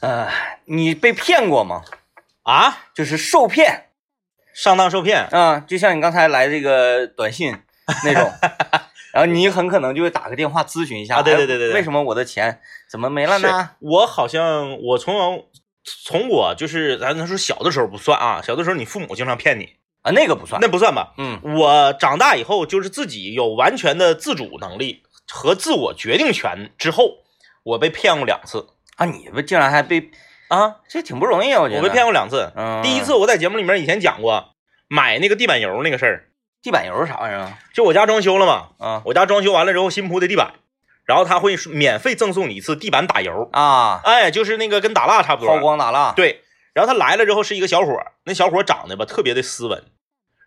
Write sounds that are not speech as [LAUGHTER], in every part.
呃，你被骗过吗？啊，就是受骗上当受骗，啊、就像你刚才来这个短信 [LAUGHS] 那种，然后你很可能就会打个电话咨询一下，啊对对对对为什么我的钱怎么没了呢？我好像我从从我就是咱咱说小的时候不算啊，小的时候你父母经常骗你，啊，那个不算，那不算吧？嗯我长大以后就是自己有完全的自主能力和自我决定权之后，我被骗过两次啊，你们竟然还被，啊，这挺不容易啊，我觉得。我被骗过两次。嗯，第一次我在节目里面以前讲过买那个地板油那个事儿，地板油是啥玩意儿啊？就我家装修了嘛，啊我家装修完了之后新铺的地板，然后他会免费赠送你一次地板打油，啊，哎，就是那个跟打蜡差不多，抛光打蜡，对，然后他来了之后是一个小伙儿，那小伙儿长得吧特别的斯文，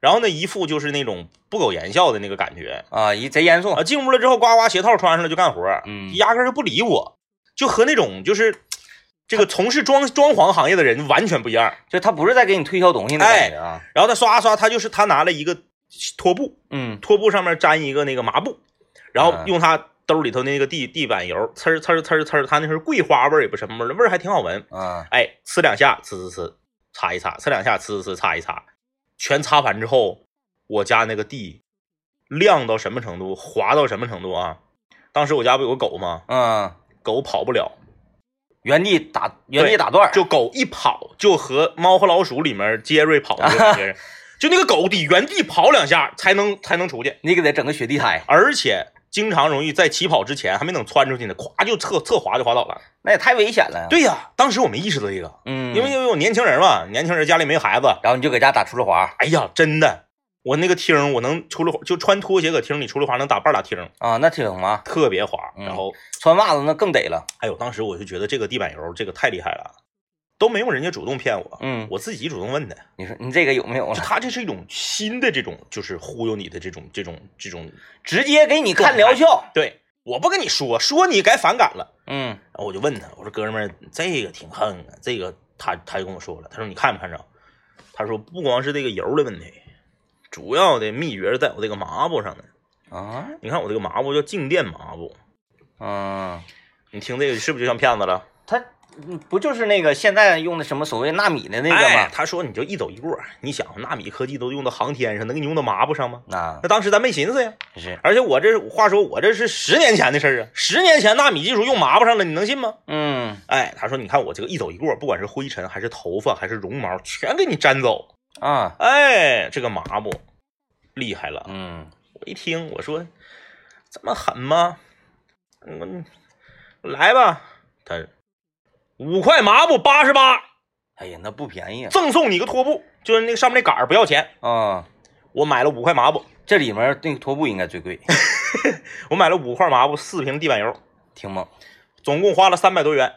然后呢一副就是那种不苟言笑的那个感觉啊，一贼严肃啊。进屋了之后，呱呱鞋套穿上了就干活，嗯压根就不理我，就和那种就是这个从事装装潢行业的人完全不一样。就他不是在给你推销东西的感觉啊，然后他刷刷，他就是他拿了一个拖布，嗯拖布上面粘一个那个麻布，然后嗯用他兜里头那个地地板油，呲儿呲儿呲儿呲儿，他那是桂花味儿也不是什么味儿，味儿还挺好闻。啊哎，呲两下，呲呲呲，擦一擦，呲两下，呲呲呲，擦一擦，全擦完之后，我家那个地亮到什么程度，滑到什么程度啊？当时我家不有个狗吗？嗯，狗跑不了，原地打原地打段儿，就狗一跑就和《猫和老鼠》里面杰瑞跑的感觉，就那个狗得原地跑两下才能才能出去，你给它整个雪地胎，而且经常容易在起跑之前还没等窜出去呢，咵就侧侧滑就滑倒了。那也太危险了。，对呀，当时我没意识到这个，嗯，因为因为我年轻人嘛，年轻人家里没孩子，然后你就搁家打出溜滑哎呀，真的，我那个厅我能出溜滑，就穿拖鞋搁厅里出溜滑能打半拉厅，啊，那挺滑，特别滑。嗯然后，穿袜子那更得了。哎呦，当时我就觉得这个地板油这个太厉害了，都没有人家主动骗我，嗯，我自己主动问的。你说你这个有没有？他这是一种新的这种，就是忽悠你的这种这种这种。直接给你看疗效。对，我不跟你说，说你该反感了。嗯然后我就问他，我说哥们儿，这个挺横啊，这个他他就跟我说了，他说你看没看着？他说不光是这个油的问题，主要的秘诀是在我这个抹布上呢。啊你看我这个抹布叫静电抹布，啊，你听这个是不是就像骗子了？它嗯不就是那个现在用的什么所谓纳米的那个哎吗？他说你就一走一过，你想纳米科技都用到航天上，能给你用到抹布上吗？那那当时咱没寻思呀。是而且我这话说，我这是十年前的事儿啊，十年前纳米技术用抹布上了，你能信吗？嗯哎，他说你看我这个一走一过，不管是灰尘还是头发还是绒毛，全给你粘走。啊哎，这个抹布厉害了。嗯我一听，我说这么狠吗？嗯，来吧，他五块抹布八十八，哎呀，那不便宜啊赠送你个拖布，就是那个上面那杆儿不要钱。啊！我买了五块抹布，这里面那个拖布应该最贵，[LAUGHS] 我买了五块抹布，四瓶地板油，挺猛总共花了三百多元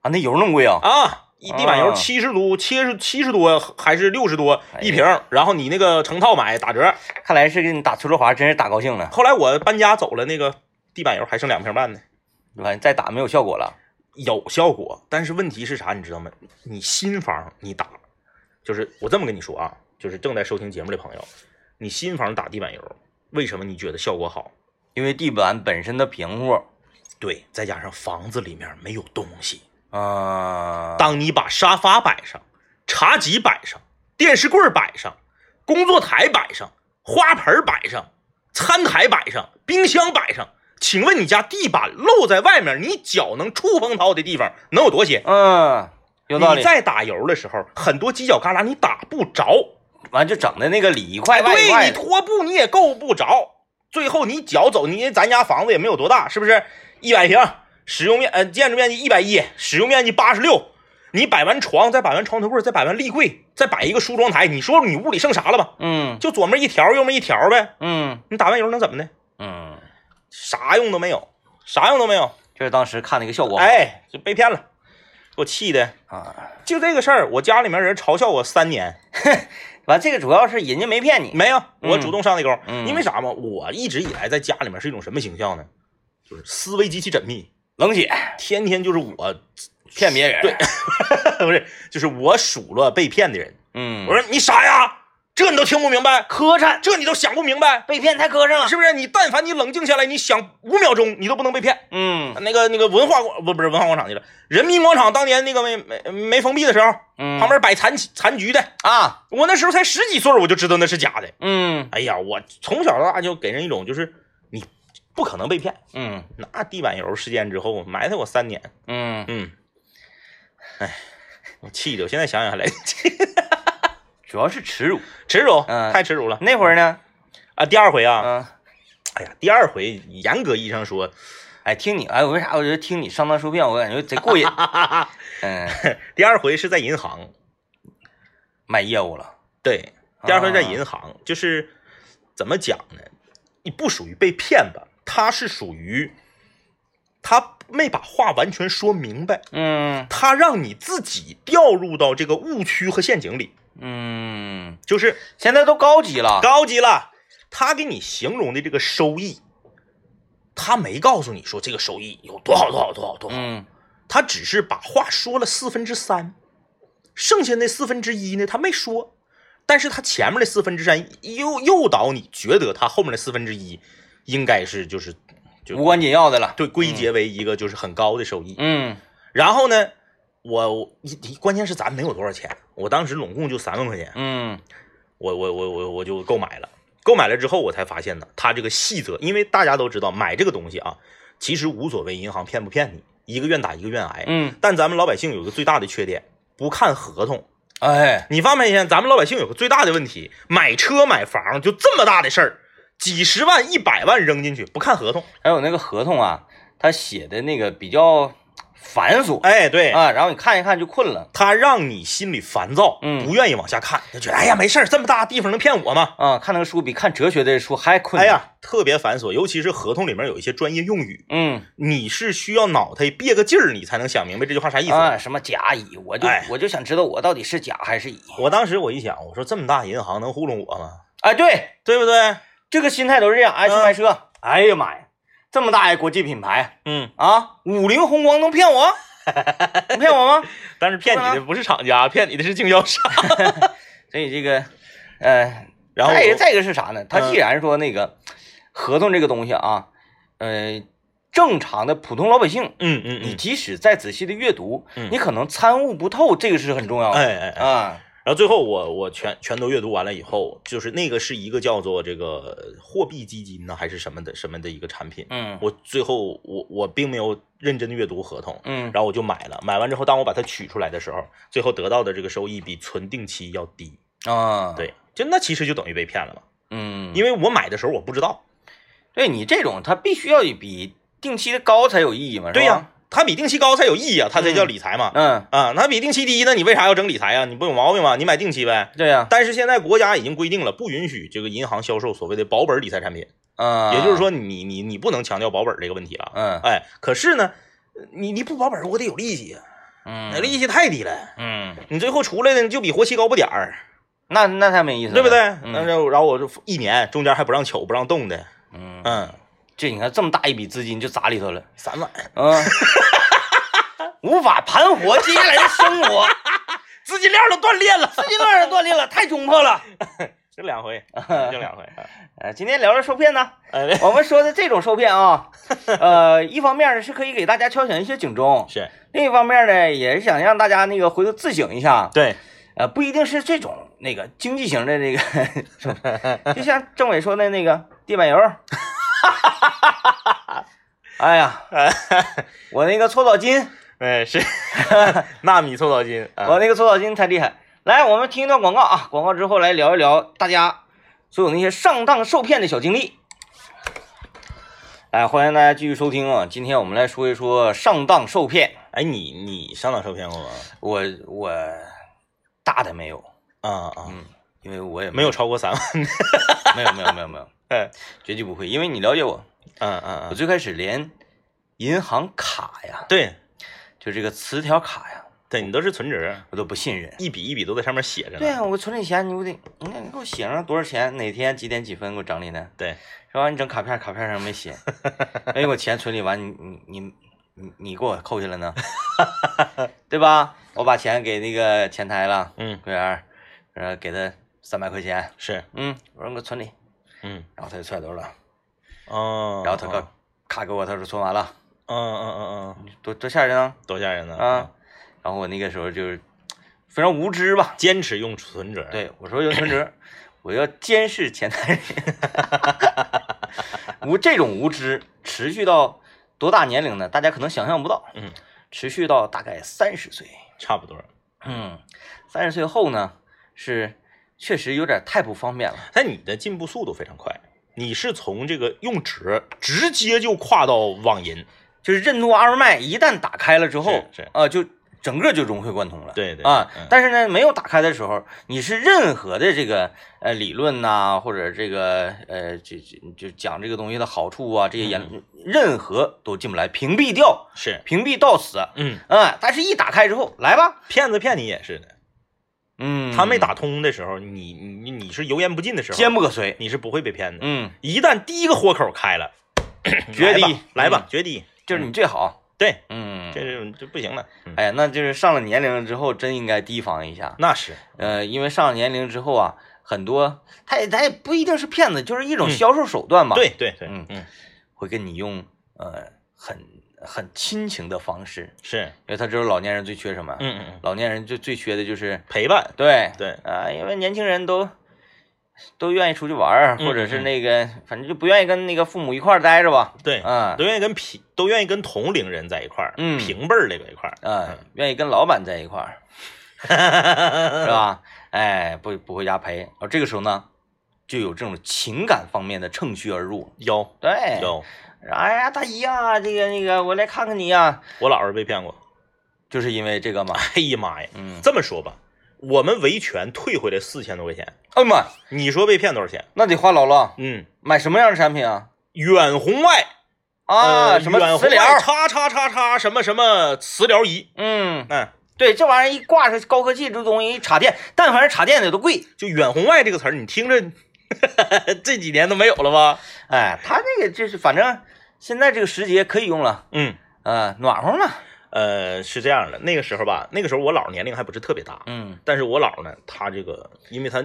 啊！那油那么贵啊？啊！一地板油啊七十多，七十七十多还是六十多一瓶，然后你那个成套买打折。看来是给你打出溜滑，真是打高兴了。后来我搬家走了，那个地板油还剩两瓶半呢，完再打没有效果了。有效果，但是问题是啥，你知道吗？你新房你打，就是我这么跟你说啊，就是正在收听节目的朋友，你新房打地板油，为什么你觉得效果好？因为地板本身的平户对，再加上房子里面没有东西，啊，当你把沙发摆上、茶几摆上、电视柜摆上、工作台摆上、花盆摆上、餐台摆上、冰箱摆上，请问你家地板露在外面，你脚能触碰到的地方能有多些？嗯，有道理。你在打油的时候，很多犄角旮旯你打不着，完就整的那个里一块外一对块你拖布你也够不着，最后你脚走，你咱家房子也没有多大，是不是？一百平，使用面呃建筑面积一百一，使用面积八十六。你摆完床，再摆完床头柜，再摆完立柜，再摆一个梳妆台，你说你屋里剩啥了吧？嗯就左面一条，右面一条呗。嗯你打完油能怎么的？嗯，啥用都没有，啥用都没有。就是当时看那个效果好哎，就被骗了，给我气的。啊。就这个事儿，我家里面人嘲笑我三年。完这个主要是人家没骗你，没有，我主动上的钩。嗯因为啥嘛？我一直以来在家里面是一种什么形象呢？就是思维极其缜密，冷血天天就是我，骗别人。对，[LAUGHS] 不是，就是我数落被骗的人。嗯，我说你傻呀，这你都听不明白，磕碜，这你都想不明白，被骗太磕碜了。是不是？你但凡你冷静下来，你想五秒钟，你都不能被骗。嗯那个那个文化广不不是文化广场去了，人民广场当年那个没没没封闭的时候，嗯，旁边摆残残局的，啊，我那时候才十几岁，我就知道那是假的。嗯哎呀，我从小到大就给人一种就是你不可能被骗。嗯那地板油事件之后，埋汰我三年。嗯，嗯，哎，我气的，我现在想想还来气，[LAUGHS] 主要是耻辱。耻辱，嗯太耻辱了那会儿呢，啊！第二回啊，嗯，哎呀，第二回严格意义上说，哎，听你，哎，我为啥我觉得听你上当受骗，我感觉贼过瘾。[LAUGHS] 嗯，第二回是在银行，卖业务了。对，第二回在啊银行，就是怎么讲呢？你不属于被骗吧？他是属于他没把话完全说明白，嗯。他让你自己掉入到这个误区和陷阱里，嗯，就是现在都高级了。高级了。他给你形容的这个收益，他没告诉你说这个收益有多好多好多好多好，嗯。他只是把话说了四分之三，剩下那四分之一呢，他没说。但是他前面的四分之三诱诱导你觉得他后面的四分之一应该是就是就无关紧要的了。对归结为一个就是很高的收益。嗯然后呢，我我一一关键是咱没有多少钱，我当时拢共就三万块钱，嗯我我我我我就购买了。购买了之后，我才发现呢，它这个细则，因为大家都知道买这个东西啊，其实无所谓银行骗不骗你，一个愿打一个愿挨。嗯，但咱们老百姓有个最大的缺点，不看合同。哎，你发没发现，咱们老百姓有个最大的问题，买车买房就这么大的事儿，几十万、一百万扔进去，不看合同。还有那个合同啊，他写的那个比较繁琐哎，对，啊，然后你看一看就困了他让你心里烦躁，嗯不愿意往下看，就觉得哎呀没事儿，这么大地方能骗我吗？啊。看那个书比看哲学的书还困难。，哎呀，特别繁琐，尤其是合同里面有一些专业用语，嗯你是需要脑袋憋个劲儿，你才能想明白这句话啥意思。啊，什么甲乙，我就哎我就想知道我到底是甲还是乙。我当时我一想，我说这么大银行能糊弄我吗？哎，对，对不对？这个心态都是这样。哎，去嗯买车，哎呀妈呀，这么大一国际品牌嗯，啊，五菱宏光能骗我？[LAUGHS] 能骗我吗？但是骗你的不是厂家，骗你的是经销商。[LAUGHS] 所以这个，呃，然后再一个再一个是啥呢？他嗯既然说那个合同这个东西啊，呃，正常的普通老百姓，嗯嗯嗯，你即使再仔细的阅读，嗯你可能参悟不透，这个是很重要的。哎哎哎。啊，然后最后我我全全都阅读完了以后，就是那个是一个叫做这个货币基金呢，还是什么的什么的一个产品。嗯我最后我我并没有认真的阅读合同，嗯然后我就买了。买完之后，当我把它取出来的时候，最后得到的这个收益比存定期要低。啊，，对，就那其实就等于被骗了嘛，嗯，因为我买的时候我不知道。对你这种，它必须要比定期的高才有意义嘛，对呀、，它比定期高才有意义啊，它才叫理财嘛。嗯，啊，那比定期低，那你为啥要整理财啊？你不有毛病吗？你买定期呗。对呀，但是现在国家已经规定了，不允许这个银行销售所谓的保本理财产品，啊，也就是，说你，你你不能强调保本这个问题了。嗯。哎，可是呢，你你不保本，我得有利息啊，嗯，那利息太低了，嗯，你最后出来的就比活期高不点儿，那那太没意思了，对不对？嗯。那就然后我就一年中间还不让取不让动的，嗯，嗯，这你看这么大一笔资金就砸里头了，三万，啊，[LAUGHS] 无法盘活接下来的生活，[LAUGHS] 资金链都断裂了，资金链都断裂了，太窘迫了。[LAUGHS] 就两回，就两回。呃，今天聊聊受骗呢，哎，我们说的这种受骗啊，呃，一方面呢是可以给大家敲响一些警钟，是另一方面呢也是想让大家那个回头自省一下，对，呃，不一定是这种那个经济型的那个，就像政委说的那个地板油，哎呀，[LAUGHS] 我那个搓澡巾，哎是 [LAUGHS] 纳米搓澡巾啊，我那个搓澡巾太厉害。来，我们听一段广告啊，广告之后来聊一聊大家所有那些上当受骗的小经历。来，欢迎大家继续收听啊！今天我们来说一说上当受骗。哎，你你上当受骗过吗？我我大的没有，啊啊，嗯，因为我也没有超过三万。没有没有没有没有，[LAUGHS] 哎，绝对不会，因为你了解我，嗯嗯嗯，我最开始连银行卡呀，对就这个磁条卡呀，对，你都是存折，我都不信任。一笔一笔都在上面写着呢。对啊，我存里钱，你不得，你看你给我写上多少钱，哪天几点几分给我整理呢，对，是吧？你整卡片，卡片上没写，[LAUGHS] 哎，我钱存里完，你你你你你给我扣下来呢，[LAUGHS] 对吧？我把钱给那个前台了，嗯柜员然后，给他三百块钱。是，嗯，我说我存里，嗯，然后他就揣兜了，哦，然后他个咔给我，他说存完了，嗯嗯嗯嗯，多多吓人啊！多吓人呢啊！然后我那个时候就是非常无知吧，坚持用存折，，对我说用存折，[COUGHS] 我要监视前台人。[LAUGHS] 无这种无知持续到多大年龄呢？大家可能想象不到。嗯，持续到大概三十岁。差不多。嗯，三十岁后呢，是确实有点太不方便了。但你的进步速度非常快，你是从这个用纸直接就跨到网银，就是任督二脉一旦打开了之后，啊、就整个就融会贯通了。对对啊嗯，但是呢，没有打开的时候，你是任何的这个呃理论呐、或者这个呃就就就讲这个东西的好处啊，这些言、嗯任何都进不来，屏蔽掉，是，屏蔽到死。嗯，啊、但是一打开之后，来吧，骗子骗你也是的，嗯，他没打通的时候，你你你是油盐不进的时候，坚不可摧。你是不会被骗的。嗯，一旦第一个豁口开了，[COUGHS] 绝来吧地来吧，绝地，就是你最好。对，嗯，这是这不行了。嗯，哎呀，那就是上了年龄之后，真应该提防一下。那是，呃，因为上了年龄之后啊，很多他也他也不一定是骗子，就是一种嗯。销售手段嘛。，对对对，嗯。嗯，会跟你用呃很很亲情的方式，是，因为他知道老年人最缺什么。嗯嗯嗯，老年人最最缺的就是陪伴，对对，啊、因为年轻人都都愿意出去玩儿，嗯或者是那个反正就不愿意跟那个父母一块儿待着吧。对，嗯都愿意跟平，都愿意跟同龄人在一块儿，嗯。平辈儿的在一块儿，啊，愿意跟老板在一块儿，[LAUGHS] 是吧？哎，不不回家陪。哦，这个时候呢，就有这种情感方面的趁虚而入。有对，有，哎呀，大姨呀、这个那个，我来看看你呀、我姥是被骗过，就是因为这个嘛。哎呀妈呀！嗯，这么说吧，我们维权退回来四千多块钱，哎呀妈，你说被骗多少钱？那得花老了。嗯，买什么样的产品啊？远红外啊，呃什么远红磁疗？外叉叉叉叉什么什么磁疗仪，嗯，嗯，对，这玩意儿一挂上高科技这东西一插电，但凡是插电的都贵。就远红外这个词儿，你听着 [LAUGHS] 这几年都没有了吧？哎，他这个就是反正现在这个时节可以用了，嗯，呃，暖和了。呃，是这样的，那个时候吧，那个时候我姥年龄还不是特别大，嗯，但是我姥呢，她这个，因为她，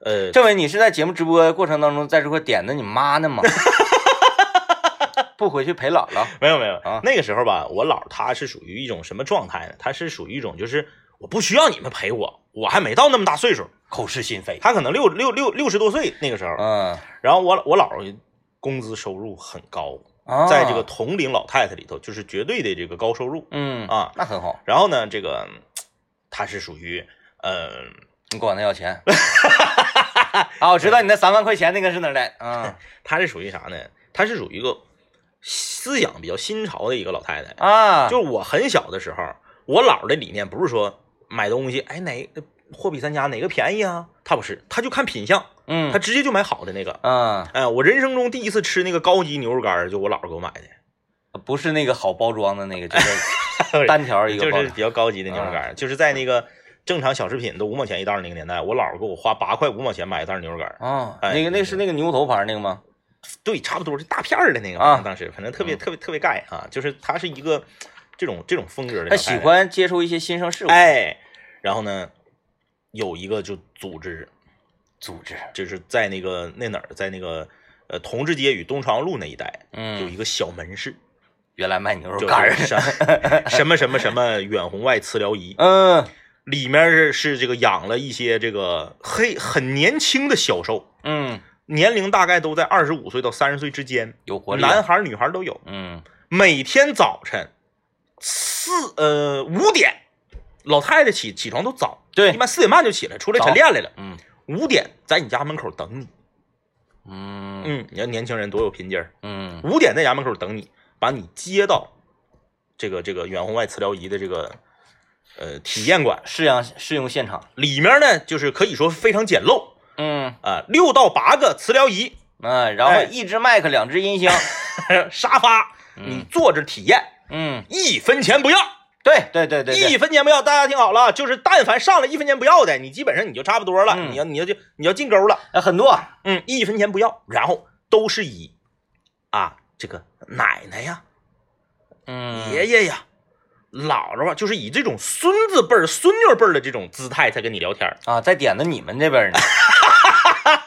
呃，政委，你是在节目直播过程当中在这块点的你妈呢吗？[LAUGHS] 不回去陪姥姥。没有没有啊那个时候吧，我姥她是属于一种什么状态呢？她是属于一种就是我不需要你们陪我，我还没到那么大岁数，口是心非。她可能六六六六十多岁那个时候，嗯，然后我我姥姥工资收入很高，啊在这个同龄老太太里头就是绝对的这个高收入嗯啊。那很好。然后呢，这个她是属于呃，你管他要钱 [LAUGHS] 啊？我知道你那三万块钱那个是哪儿来？嗯 [LAUGHS] 她是属于啥呢？她是属于一个思想比较新潮的一个老太太。啊，就是我很小的时候，我姥的理念不是说买东西，哎哪货比三家哪个便宜啊？他不是，他就看品相，嗯他直接就买好的那个。嗯，哎，我人生中第一次吃那个高级牛肉干儿，就我姥姥给我买的，不是那个好包装的那个，就是 [LAUGHS] 单条一个包。就是比较高级的牛肉干儿，就是在那个正常小食品都五毛钱一袋儿那个年代，我姥姥给我花八块五毛钱买一袋牛肉干儿。啊，哎那个那是那个牛头牌那个吗？对，差不多是大片儿的那个啊当时反正特别嗯特别特别盖啊，就是它是一个这种这种风格的。他喜。欢接触一些新生事物。，哎，然后呢，有一个就组织组织，就是在那个那哪儿，在那个呃同志街与东长路那一带，嗯有嗯，一个小门市，原来卖牛肉就干儿什 [LAUGHS] 什么什么什么远红外磁疗仪，嗯里面是是这个养了一些这个黑很年轻的小兽，嗯，年龄大概都在二十五岁到三十岁之间，有活力啊。男孩女孩都有。嗯每天早晨四呃五点，老太太起起床都早，对一般四点半就起来出来晨练来了，嗯五点在你家门口等你。嗯嗯，你看年轻人多有拼劲儿。嗯五点在家门口等你，把你接到这个这个远红外磁疗仪的这个呃体验馆试样试用现场。里面呢，就是可以说非常简陋嗯啊，六到八个磁疗仪，嗯，然后哎一只麦克，两只音箱。[LAUGHS] 沙发，你坐着体验，嗯，一分钱不要，对对对对对，一分钱不要。大家听好了，就是但凡上了一分钱不要的，你基本上你就差不多了，嗯。你要你要就你要进沟了，呃很多。嗯，一分钱不要，然后都是以啊这个奶奶呀、嗯，爷爷呀、姥姥啊，就是以这种孙子辈儿、孙女辈儿的这种姿态在跟你聊天儿，啊，在点的你们这边呢，[LAUGHS]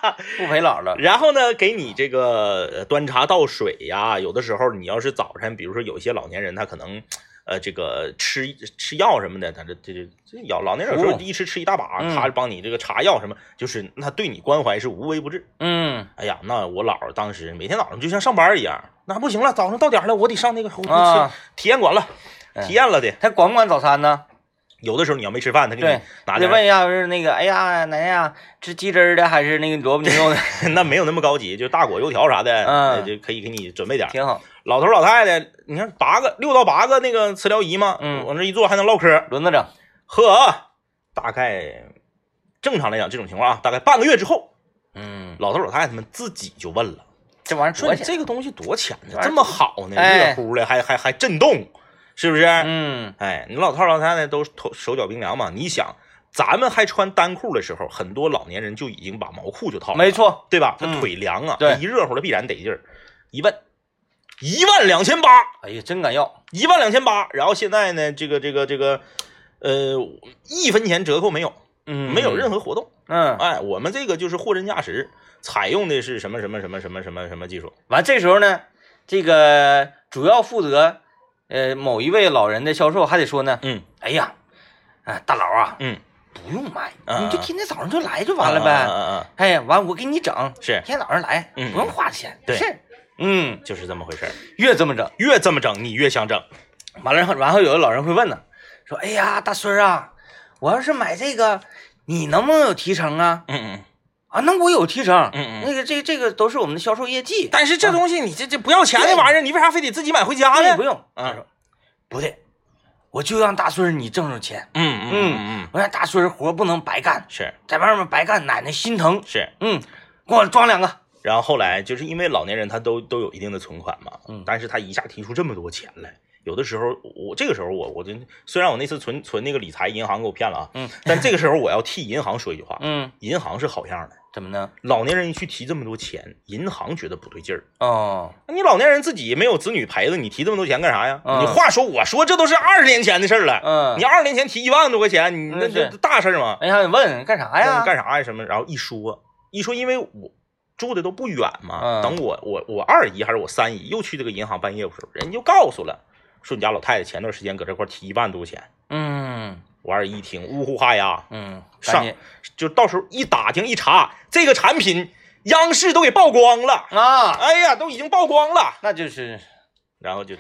[LAUGHS] 不陪姥姥。然后呢，给你这个呃端茶倒水呀。有的时候你要是早晨，比如说有一些老年人，他可能呃这个吃吃药什么的，他这这这这药老年人有时候一吃吃一大把，嗯他帮你这个查药什么，就是那对你关怀是无微不至。嗯哎呀，那我姥儿当时每天早上就像上班一样，那不行了，早上到点了，我得上那个啊体验馆了，嗯体验了的。他管不管早餐呢？有的时候你要没吃饭，他给你，拿点问一下，是那个，哎呀，奶奶呀，吃鸡汁儿的还是那个萝卜牛肉的？[LAUGHS] 那没有那么高级，就大果油条啥的，嗯呃就可以给你准备点。挺好。老头老太太，你看八个六到八个那个磁疗仪嘛，嗯往这一坐还能唠嗑。轮着整。呵，大概正常来讲这种情况啊，大概半个月之后，嗯，老头老太太们自己就问了，这玩意儿说？这个东西多钱呢？这么好呢，哎热乎的，还还还震动，是不是？嗯，哎，你老头老太太都头手脚冰凉嘛，你想。咱们还穿单裤的时候，很多老年人就已经把毛裤就套上了，没错。对吧？他嗯腿凉啊，对一热乎的必然得劲儿。一问，一万两千八，哎呀，真敢要。一万两千八。然后现在呢，这个这个这个，呃，一分钱折扣没有，嗯，没有任何活动。嗯，哎，我们这个就是货真价实，采用的是什么什么什么什么什么什么技术？完这时候呢，这个主要负责呃某一位老人的销售还得说呢，嗯。哎呀，哎大佬啊，嗯，不用买，嗯你就天天早上就来就完了呗。嗯嗯嗯，哎，完我给你整，是。天天早上来，嗯。不用花钱，对。是，嗯，就是这么回事儿。越这么整，越这么整，你越想整。完了，然后有的老人会问呢，说，哎呀，大孙儿啊，我要是买这个，你能不能有提成啊？嗯嗯啊，那我有提成，嗯嗯。那个这这个都是我们的销售业绩，但是这东西你这这不要钱的玩意儿，你为啥非得自己买回家呢？不用。嗯他说不对，我就让大孙儿你挣着钱，嗯嗯嗯嗯，我让大孙儿活不能白干，是在外面白干，奶奶心疼。是。嗯，给我装两个。然后后来就是因为老年人他都都有一定的存款嘛，嗯但是他一下提出这么多钱来，有的时候我这个时候我我就虽然我那次存存那个理财银行给我骗了啊，嗯，但这个时候我要替银行说一句话，嗯，银行是好样的，怎么呢？老年人一去提这么多钱，银行觉得不对劲儿，哦，那你老年人自己没有子女陪着，你提这么多钱干啥呀？嗯你话说我说这都是二十年前的事儿了，嗯，你二十年前提一万多块钱，你那大事儿吗？哎呀，你问干啥呀？干啥呀？什么？然后一说一说，因为我住的都不远嘛，嗯等我我我二姨还是我三姨又去这个银行办业务的时候，人就告诉了，说你家老太太前段时间搁这块提一万多钱。嗯我二姨一听，呜呼哈呀，嗯，上就到时候一打听一查，这个产品央视都给曝光了，啊，哎呀，都已经曝光了，那就是然后就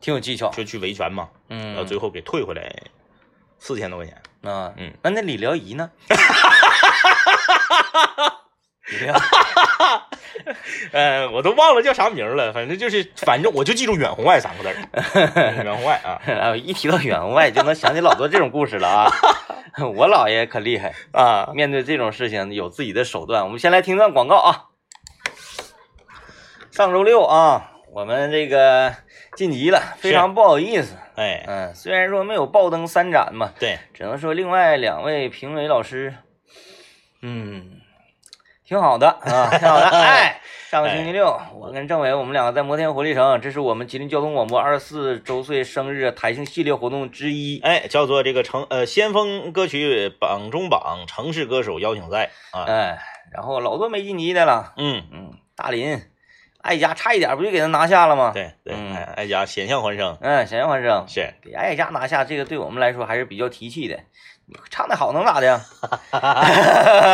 挺有技巧。就去维权嘛，嗯，然后最后给退回来四千多块钱。啊，嗯，那那理疗仪呢？[LAUGHS] 理疗 [LAUGHS] 呃，我都忘了叫啥名了，反正就是，反正我就记住远红外三个字 [LAUGHS] 远红外啊啊，一提到远红外就能想起老多这种故事了啊。[LAUGHS] 我姥爷可厉害，啊，面对这种事情有自己的手段。我们先来听段广告啊。上周六啊，我们这个晋级了，非常不好意思。哎，嗯，虽然说没有爆灯三盏嘛，对，只能说另外两位评委老师，嗯，挺好的啊，挺好的。[LAUGHS] 哎，上个星期六，我跟政委我们两个在摩天活力城，这是我们吉林交通广播二十四周岁生日台庆系列活动之一。哎，叫做这个城呃先锋歌曲榜中榜城市歌手邀请赛啊，哎，然后老多没晋级的了，嗯，嗯，大林、艾佳差一点不就给他拿下了吗？，对对，嗯。哎，爱家险象环生嗯，险象环生，是，给艾佳拿下，这个对我们来说还是比较提气的。你唱的好能咋的？[LAUGHS]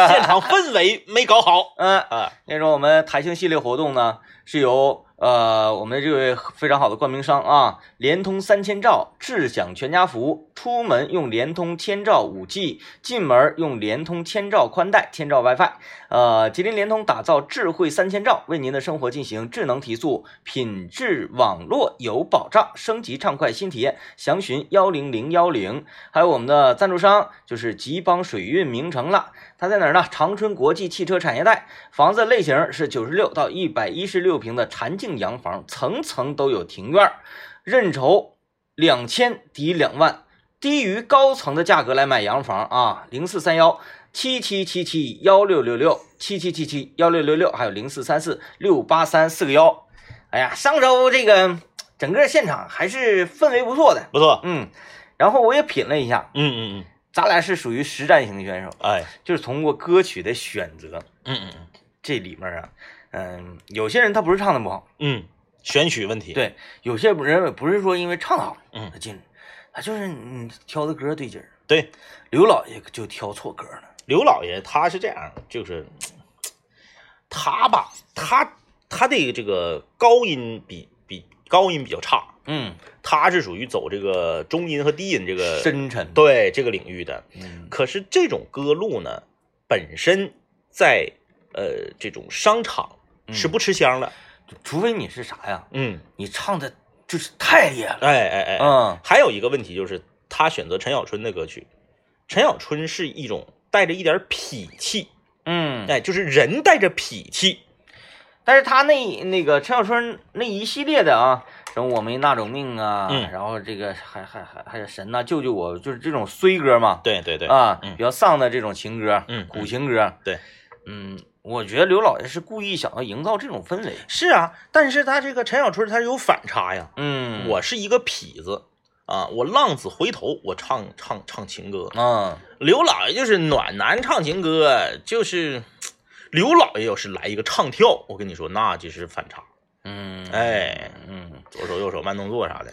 现场氛围没搞好。[LAUGHS] 嗯，啊，那时候我们台庆系列活动呢，是由呃我们这位非常好的冠名商啊，联通三千兆智享全家福，出门用联通千兆五 G，进门用联通千兆宽带、千兆 WiFi。呃，吉林联通打造智慧三千兆，为您的生活进行智能提速，品质网络有保障，升级畅快新体验。详询幺零零幺零。还有我们的赞助商就是吉邦水运名城了。它在哪儿呢？长春国际汽车产业带，房子类型是九十六到一百一十六平的禅境洋房，层层都有庭院儿，认筹两千抵两万，低于高层的价格来买洋房啊！零四三幺七七七七幺六六六七七七七幺六六六，还有零四三四六八三四个幺。哎呀，上周这个整个现场还是氛围不错的，不错，嗯。然后我也品了一下，嗯嗯嗯，咱俩是属于实战型选手，哎，就是通过歌曲的选择，嗯嗯嗯。这里面啊，嗯，有些人他不是唱的不好，嗯，选曲问题，，对，有些人不是说因为唱的好嗯他进，他就是你挑的歌对劲儿。对，刘老爷就挑错歌了，刘老爷他是这样，就是他吧，他他的这个高音比比高音比较差，嗯，他是属于走这个中音和低音这个深沉，对这个领域的。嗯。可是这种歌路呢，本身在呃这种商场是不吃香的。除非你是啥呀，嗯，你唱的就是太厉害了，哎哎哎，嗯。还有一个问题就是他选择陈小春的歌曲，陈小春是一种带着一点痞气，嗯，哎，就是人带着痞气。但是他那那个陈小春那一系列的啊，什么我没那种命啊，嗯。然后这个还还还还有神呐、救救我，就是这种衰歌嘛，对对对，啊，嗯。比较丧的这种情歌，嗯苦情歌，对，嗯，我觉得刘老爷是故意想要营造这种氛围，是啊，但是他这个陈小春他是有反差呀。嗯，我是一个痞子啊，我浪子回头，我唱唱唱情歌。嗯，刘老爷就是暖男唱情歌，就是刘老爷要是来一个唱跳，我跟你说那就是反差，嗯，哎，嗯左手右手慢动作啥的。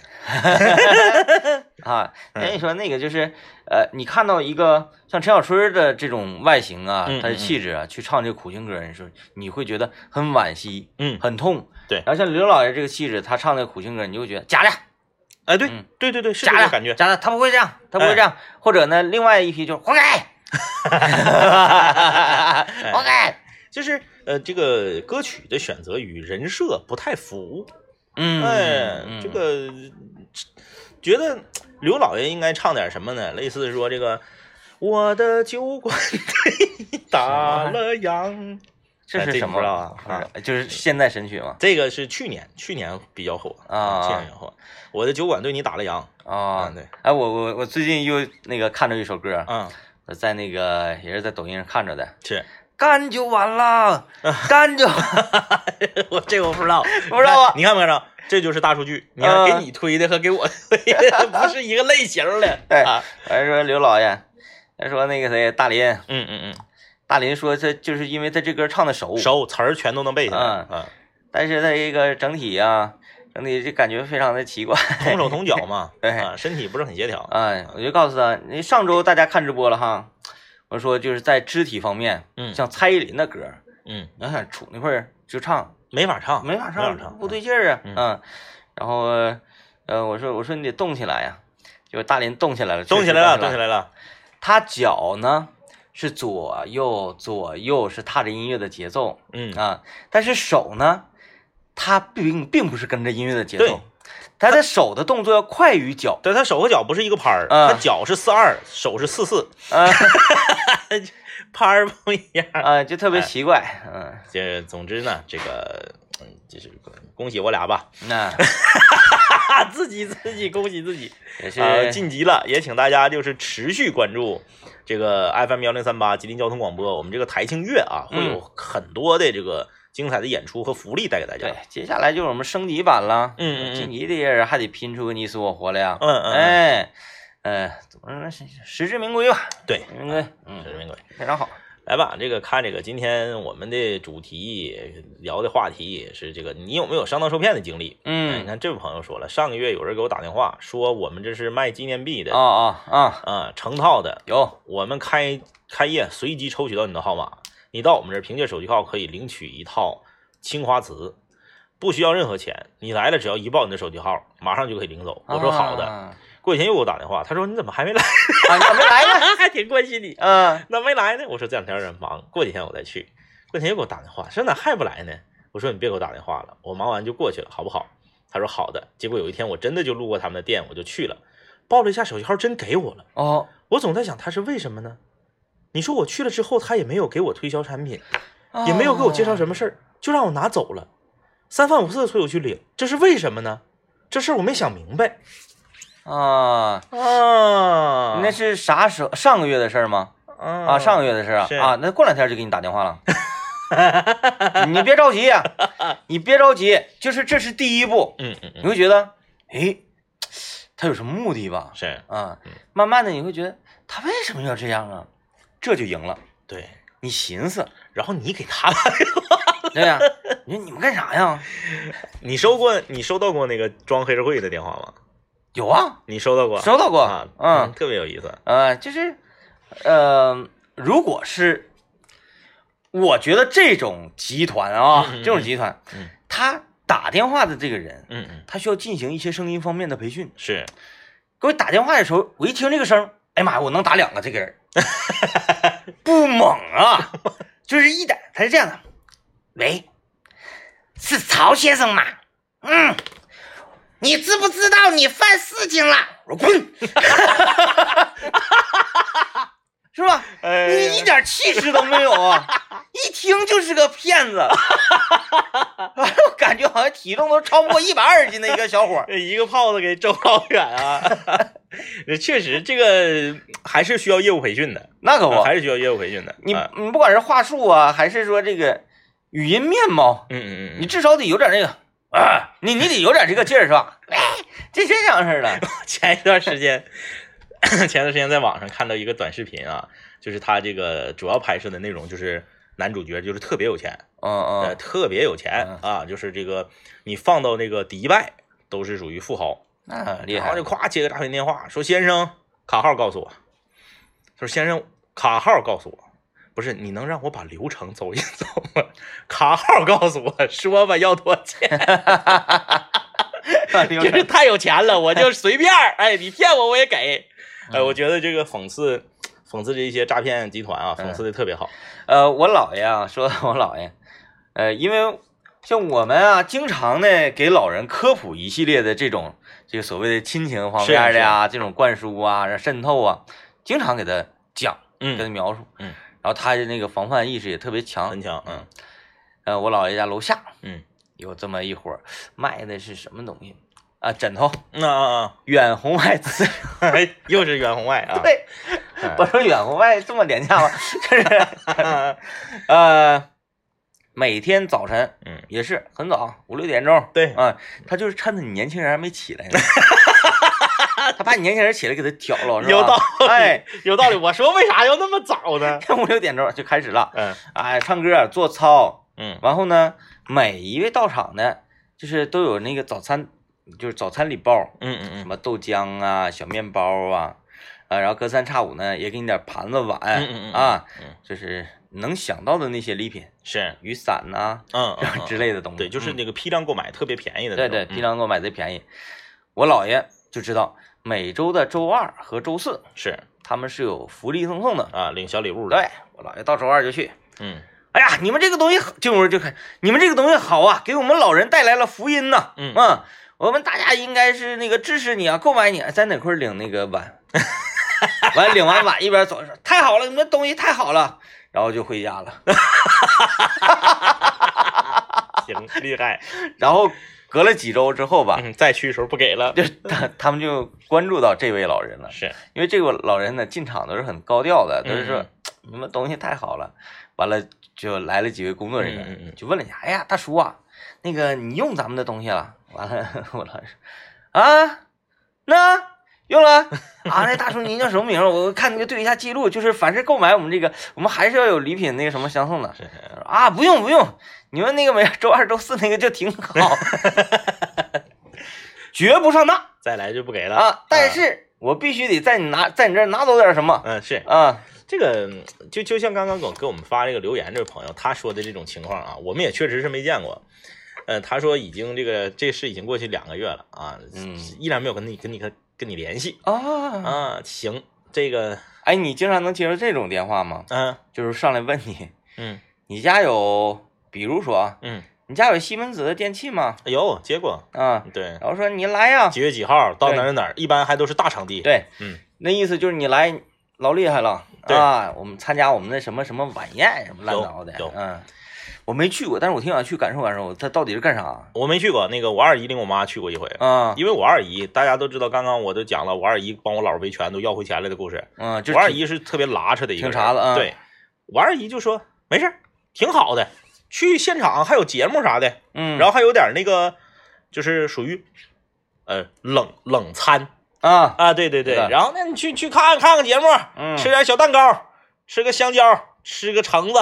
[LAUGHS] 啊，嗯那你说那个就是，呃，你看到一个像陈小春的这种外形啊，他的气质啊，去唱这个苦情歌，你说你会觉得很惋惜，嗯，很痛。对然后像刘老爷这个气质，他唱那个苦情歌，你就会觉得假的，哎，对嗯对对对，是这假的个感觉。假的，他不会这样，他不会这样。或者呢，另外一批就是活该，[LAUGHS] 活该。就是呃，这个歌曲的选择与人设不太符。嗯，哎，嗯这个觉得刘老爷应该唱点什么呢？类似说这个我的酒馆对你 [LAUGHS] 打了烊，哎这这是什么你不知道啊就是现代神曲嘛？这个是去年去年比较火啊去年比较火。我的酒馆对你打了烊，啊嗯，对，哎，我我我最近又那个看着一首歌，嗯，在那个也是在抖音上看着的，是干就完了，[LAUGHS] 干就我这个我不知道，[LAUGHS] 不知道啊你看没看着？这就是大数据，你看嗯给你推的和给我推的 [LAUGHS] 不是一个类型的。对啊，还说刘老爷，还说那个谁大林，嗯嗯嗯大林说他就是因为他这歌唱的熟嗯，，熟词儿全都能背下来嗯，嗯，但是他这个整体呀、整体就感觉非常的奇怪。同手同脚嘛，对啊，身体不是很协调。哎，我就告诉他，你上周大家看直播了哈，我说就是在肢体方面，嗯像蔡依林的歌，嗯，你看杵那块儿就唱。没法唱，没法唱唱，不对劲儿啊，嗯。嗯，然后呃，我说我说你得动起来呀，就大林动起来了，动起来了，动起来，来了。他脚呢是左右左右是踏着音乐的节奏嗯，啊，但是手呢，他并并不是跟着音乐的节奏，他的手的动作要快于脚，对他手和脚不是一个拍儿，嗯他脚是四二，手是四四，啊拍儿不一样。啊，就特别奇怪，嗯，这总之呢，这个嗯，就是恭喜我俩吧，[LAUGHS] 那自己自己恭喜自己。也是啊，晋级了，也请大家就是持续关注这个 FM 幺零三八吉林交通广播，我们这个台庆月啊，会有很多的这个精彩的演出和福利带给大对家。，接下来就是我们升级版了，嗯嗯嗯晋级的人还得拼出个你死我活来呀，嗯嗯，嗯，哎，呃，怎么说呢？实实至名归吧，对，嗯实，至名归。非常好。来吧，这个看这个今天我们的主题聊的话题是这个，你有没有上当受骗的经历？嗯你嗯，看这位朋友说了，上个月有人给我打电话说我们这是卖纪念币的啊啊啊，啊，成套的，有，我们开开业随机抽取到你的号码，你到我们这儿凭借手机号可以领取一套青花瓷，不需要任何钱，你来了只要一报你的手机号，马上就可以领走。我说好的。啊，过几天又给我打电话，他说你怎么还没来？啊你咋没来呢？[LAUGHS] 还挺关心你，嗯那没来呢？我说这两天有点忙，过几天我再去。过几天又给我打电话，说咋还不来呢？我说你别给我打电话了，我忙完就过去了，好不好？他说好的。结果有一天我真的就路过他们的店，我就去了，报了一下手机号，真给我了。哦，我总在想他是为什么呢？你说我去了之后，他也没有给我推销产品，哦也没有给我介绍什么事儿，就让我拿走了，三番五次的催我去领，这是为什么呢？这事儿我没想明白啊。啊那是啥时候？上个月的事儿吗？啊，上个月的事儿啊啊，那过两天就给你打电话了。你别着急呀、[LAUGHS] 你别着急，就是这是第一步，嗯嗯嗯，你会觉得，哎，他有什么目的吧？是啊嗯，慢慢的你会觉得他为什么要这样啊？这就赢了。对。你寻思，然后你给他打，[LAUGHS] 对呀、你说你们干啥呀？[LAUGHS] 你收过你收到过那个装黑社会的电话吗？有啊，你收到过？收到过，啊，嗯，特别有意思。呃，就是，呃，如果是，我觉得这种集团啊，嗯嗯嗯这种集团，嗯他打电话的这个人，嗯嗯，他需要进行一些声音方面的培训。是，给我打电话的时候，我一听这个声，哎呀妈呀，我能打两个这个人，[LAUGHS] 不猛啊，[LAUGHS] 就是一点，他是这样的，喂，是曹先生吗？嗯，你知不知道你犯事情了？我说滚，[LAUGHS] 是吧？哎你一点气势都没有啊！一听就是个骗子，我感觉好像体重都超不过一百二十斤的一个小伙一个炮子给周老远啊！[LAUGHS] 确实，这个还是需要业务培训的，那可不，还是需要业务培训的。你啊你不管是话术啊，还是说这个语音面貌，嗯嗯嗯你至少得有点那个啊，你你得有点这个劲儿是吧？[LAUGHS] 哎，这这样式的，嗯，[LAUGHS] 前一段时间，前段时间在网上看到一个短视频啊，就是他这个主要拍摄的内容就是男主角就是特别有钱，嗯呃，嗯，特别有钱啊，就是这个你放到那个迪拜都是属于富豪，那厉害。然后就，咵接个诈骗电话，说先生卡号告诉我，说先生卡号告诉我，不是你能让我把流程走一走吗？卡号告诉我，说吧要多少钱？就是太有钱了，我就随便儿，哎，你骗我我也给，哎，我觉得这个讽刺讽刺这些诈骗集团啊，讽刺的特别好，呃，我姥爷啊，说我姥爷，呃，因为像我们啊，经常呢给老人科普一系列的这种这个所谓的亲情方面的呀，这种灌输啊、渗透啊，经常给他讲，嗯。跟他嗯，描述，嗯，然后他的那个防范意识也特别强，很强，嗯呃，我姥爷家楼下嗯，有这么一伙卖的是什么东西？啊？枕头，啊啊远红外磁 [LAUGHS] 哎，又是远红外啊，对，哎我说远红外这么廉价吗？[LAUGHS] [LAUGHS] 就是呃，每天早晨嗯，也是很早，五六点钟。对。啊，他就是趁着你年轻人还没起来呢，[LAUGHS] 他怕你年轻人起来给他挑了，是吧？有道理哎，有道理。我说为啥要那么早呢？[LAUGHS] 五六点钟就开始了，嗯。哎，唱歌做操，嗯。然后呢，每一位到场的，就是都有那个早餐，就是早餐礼包，嗯嗯嗯。什么豆浆啊、小面包啊，啊，然后隔三差五呢也给你点盘子碗、嗯嗯嗯啊，嗯，就是能想到的那些礼品，是，雨伞呐、嗯之类的东西。对，就是嗯那个批量购买特别便宜的对对，嗯批量购买贼便宜。我姥爷就知道，每周的周二和周四是他们是有福利赠送的。啊，领小礼物的，对我姥爷到周二就去。嗯哎呀，你们这个东西，进屋就看，你们这个东西好啊，给我们老人带来了福音呐、嗯啊，我们大家应该是那个支持你啊，购买你，在哪块领那个碗？[LAUGHS] 完领完碗一边走说太好了，你们东西太好了，然后就回家了。[LAUGHS] 行，厉害。[LAUGHS] 然后隔了几周之后吧，嗯，再去的时候不给了，就他 [LAUGHS] 他们就关注到这位老人了，是，因为这个老人呢进场都是很高调的，都是说嗯你们东西太好了，完了就来了几位工作人员，嗯嗯嗯就问了一下，哎呀，大叔啊，那个你用咱们的东西了？完了，我老师啊，那用了？啊，那大叔您叫什么名？我看那个对一下记录，就是凡是购买我们这个，我们还是要有礼品那个什么相送的。是是，啊，不用不用，你们那个没周二周四那个就挺好，[LAUGHS] 绝不上当。再来就不给了啊，但，是我必须得在你拿在你这儿拿走点什么嗯，是。啊，这个，嗯就就像刚刚给给我们发这个留言这位朋友他说的这种情况啊，我们也确实是没见过。呃，他说已经这个这事已经过去两个月了啊，嗯依然没有跟你跟你跟跟你联系啊，啊。行，这个，哎，你经常能接到这种电话吗？嗯就是上来问你，嗯 [LAUGHS] 你家有，比如说啊，嗯，你家有西门子的电器吗？有接过，啊，对，然后说你来呀，几月几号到对哪儿哪儿，一般还都是大场地。，对，嗯，那意思就是你来老厉害了对啊，我们参加我们的什么什么晚宴什么乱糟的嗯，我没去过，但是我挺想去感受感受，它到底是干啥？我没去过，那个我二姨领我妈去过一回。啊？因为我二姨，大家都知道，刚刚我都讲了，我二姨帮我姥儿维权都要回钱来的故事。嗯，就我二姨是特别拉扯的一个人，挺啥的啊。对，我二姨就说没事儿，挺好的，去现场还有节目啥的，嗯，然后还有点那个就是属于呃冷冷餐。啊，啊，对对对，然后那你去去看看个节目，嗯，吃点小蛋糕，吃个香蕉，吃个橙子，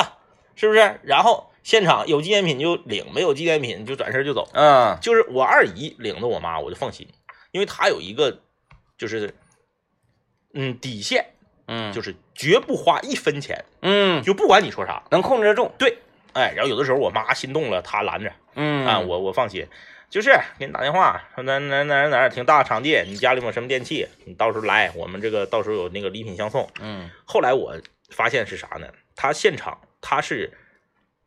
是不是？然后现场有纪念品就领，没有纪念品就转身就走。嗯就是我二姨领着我妈，我就放心，因为她有一个就是嗯底线，嗯，就是绝不花一分钱，嗯，就不管你说啥，能控制得住，对，哎，然后有的时候我妈心动了，她拦着嗯啊，我我放心。就是给你打电话，说哪哪哪哪哪挺大场地，你家里有什么电器，你到时候来，我们这个到时候有那个礼品相送。嗯后来我发现是啥呢？他现场他是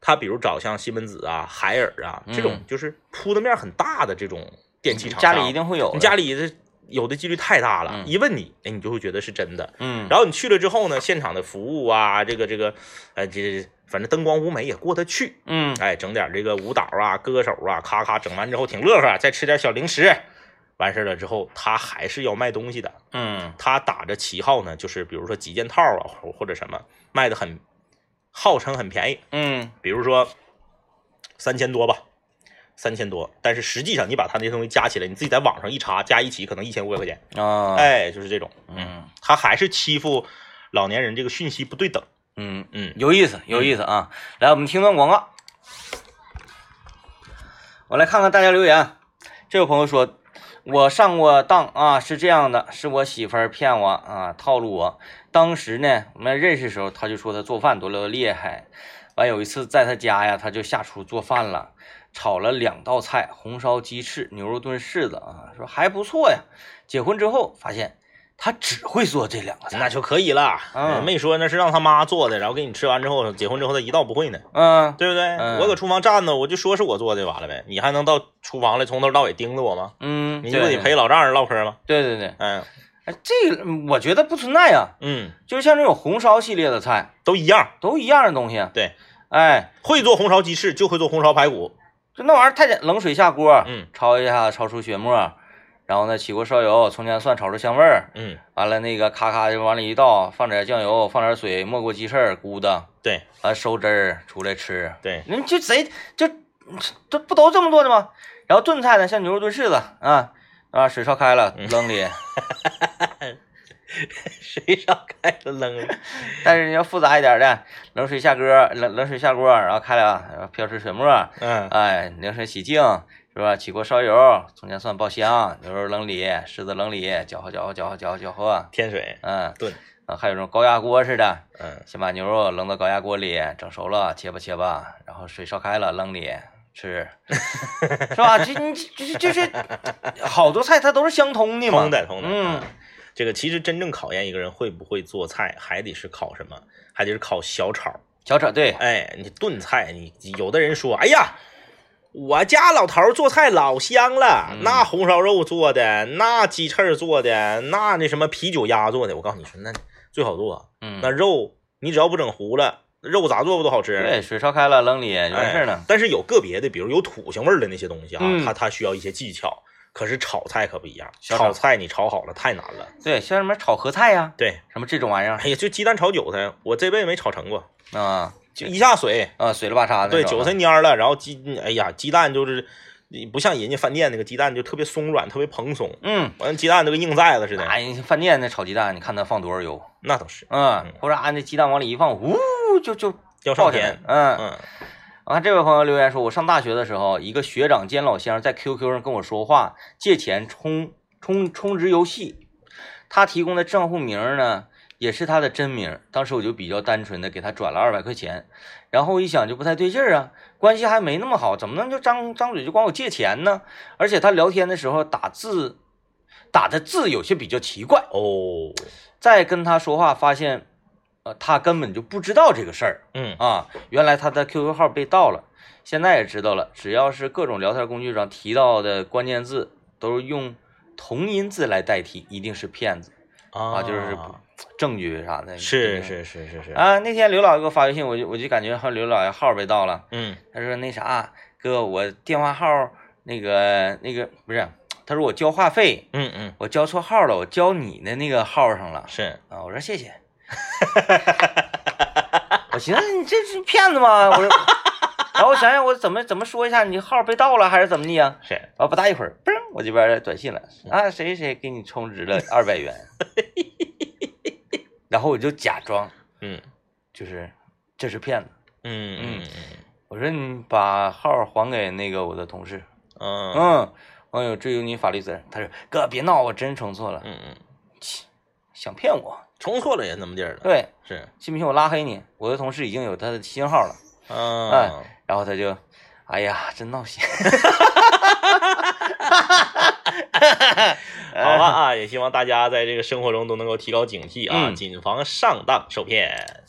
他比如找像西门子啊、海尔啊这种嗯就是铺的面很大的这种电器厂商，家里一定会有，你家里的有的几率太大了，嗯一问你，哎，你就会觉得是真的。嗯，然后你去了之后呢，现场的服务啊，这个这个，呃，这反正灯光舞美也过得去，嗯哎，整点这个舞蹈啊、歌手啊，咔咔整完之后挺乐呵，再吃点小零食，完事了之后，他还是要卖东西的。嗯他打着旗号呢，就是比如说几件套啊，或或者什么卖的很，号称很便宜，嗯比如说三千多吧，三千多，但是实际上你把他那些东西加起来，你自己在网上一查，加一起可能一千五百块钱，啊，哎，就是这种，嗯他还是欺负老年人这个讯息不对等，嗯，嗯有意思，有意思啊！来，我们听段广告。我来看看大家留言。这位朋友说，我上过当啊，是这样的，是我媳妇儿骗我啊，套路我。当时呢，我们认识的时候，他就说他做饭多么厉害。完有一次在他家呀，他就下厨做饭了，炒了两道菜，红烧鸡翅、牛肉炖柿子啊，说还不错呀。结婚之后发现他只会做这两个菜，那就可以了。嗯没说那是让他妈做的，然后给你吃完之后，结婚之后他一道不会呢，嗯对不对？嗯我搁厨房站着，我就说是我做的，完了呗，你还能到厨房来从头到尾盯着我吗？嗯，你不得陪老丈人唠嗑吗？对对对，嗯哎，这我觉得不存在呀，嗯，就是像这种红烧系列的菜都一样。都一样的东西。对，哎，会做红烧鸡翅就会做红烧排骨。就那玩意儿太简，冷水下锅，嗯焯一下，焯出血沫，然后呢起锅烧油，葱姜蒜炒出香味儿，嗯，完了那个咔咔就往里一倒，放点酱油，放点水，没过鸡翅，咕的，对完收汁儿出来吃。对，人就贼就这不都这么做的吗？然后炖菜呢，像牛肉炖柿子啊啊，[LAUGHS] 水烧开了扔里，水烧开了扔了？但是你要复杂一点的，冷水下锅，冷冷水下锅，然后开了，然后飘出水沫，嗯。哎，凉水洗净，是吧？起锅烧油，葱姜蒜爆香，牛肉扔里，柿子扔里，搅和搅和搅和搅和搅和，添水嗯，炖，啊，还有这种高压锅似的，嗯。先把牛肉扔到高压锅里，整熟了，切吧切吧，然后水烧开了扔里吃，[LAUGHS] 是吧？这你这这就是好多菜它都是相通的嘛，通的通的。嗯，这个其实真正考验一个人会不会做菜，还得是考什么？还得是考小炒。小炒对，哎，你炖菜，你有的人说，哎呀，我家老头做菜老香了，嗯那红烧肉做的，那鸡翅做的，那那什么啤酒鸭做的，我告诉你说，那最好做。嗯，那肉你只要不整糊了，肉咋做不都好吃？对，水烧开了扔里就完事儿了哎。但是有个别的，比如有土腥味儿的那些东西啊，嗯它它需要一些技巧。可是炒菜可不一样，炒炒菜你炒好了太难了。对，像什么炒合菜呀，对，什么这种玩意儿哎呀，就鸡蛋炒韭菜，我这辈子没炒成过，啊就一下水，啊，水了吧嚓的对，韭菜蔫了，然后鸡，哎呀，鸡蛋就是你不像人家饭店那个鸡蛋就特别松软，特别蓬松，嗯，完了鸡蛋都跟硬寨子似的。哎，饭店那炒鸡蛋，你看它放多少油，那倒是。嗯，或者按那鸡蛋往里一放，呜，就就要上天，，嗯。嗯。我看这位朋友留言说，我上大学的时候，一个学长兼老乡在 QQ 上跟我说话，借钱充充充值游戏，他提供的账户名呢也是他的真名，当时我就比较单纯的给他转了二百块钱，然后一想就不太对劲儿啊，关系还没那么好，怎么能就张张嘴就管我借钱呢？而且他聊天的时候打字打的字有些比较奇怪，哦，再跟他说话发现，呃，他根本就不知道这个事儿。嗯啊，原来他的 QQ 号被盗了，现在也知道了。只要是各种聊天工具上提到的关键字，都是用同音字来代替，一定是骗子啊，就是证据啥的。是是是是是，啊。那天刘老爷给我发微信，我就我就感觉好像刘老爷号被盗了。嗯他说那啥，哥，我电话号那个那个不是，他说我交话费，嗯嗯，我交错号了，我交你的那个号上了。是啊，我说谢谢。我寻思你这是骗子吗？我说然后我想想我怎么怎么说一下，你号被盗了还是怎么的呀？是，然后不大一会儿，嘣，我这边短信了，啊，谁谁给你充值了二百元，[LAUGHS] 然后我就假装嗯就是这是骗子，嗯嗯我说你把号还给那个我的同事，嗯嗯，网友追究你法律责任。他说哥别闹，我真充错了，嗯嗯，想骗我，充错了也那么地儿了，对，是，信不信我拉黑你？我的同事已经有他的新号了，嗯，然后他就，哎呀，真闹心，[LAUGHS] 好了啊，也希望大家在这个生活中都能够提高警惕啊，嗯。谨防上当受骗。